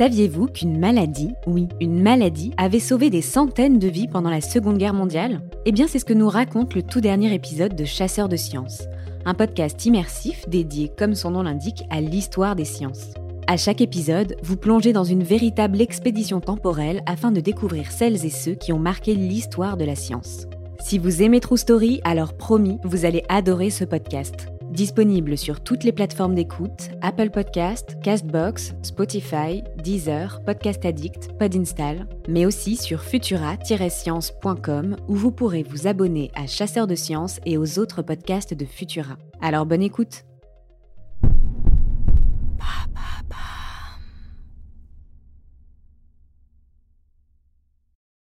Saviez-vous qu'une maladie, oui, une maladie, avait sauvé des centaines de vies pendant la Seconde Guerre mondiale? Eh bien, c'est ce que nous raconte le tout dernier épisode de Chasseurs de sciences, un podcast immersif dédié, comme son nom l'indique, à l'histoire des sciences. À chaque épisode, vous plongez dans une véritable expédition temporelle afin de découvrir celles et ceux qui ont marqué l'histoire de la science. Si vous aimez True Story, alors promis, vous allez adorer ce podcast. Disponible sur toutes les plateformes d'écoute, Apple Podcast, Castbox, Spotify, Deezer, Podcast Addict, Podinstall, mais aussi sur futura-science.com où vous pourrez vous abonner à Chasseurs de Sciences et aux autres podcasts de Futura. Alors bonne écoute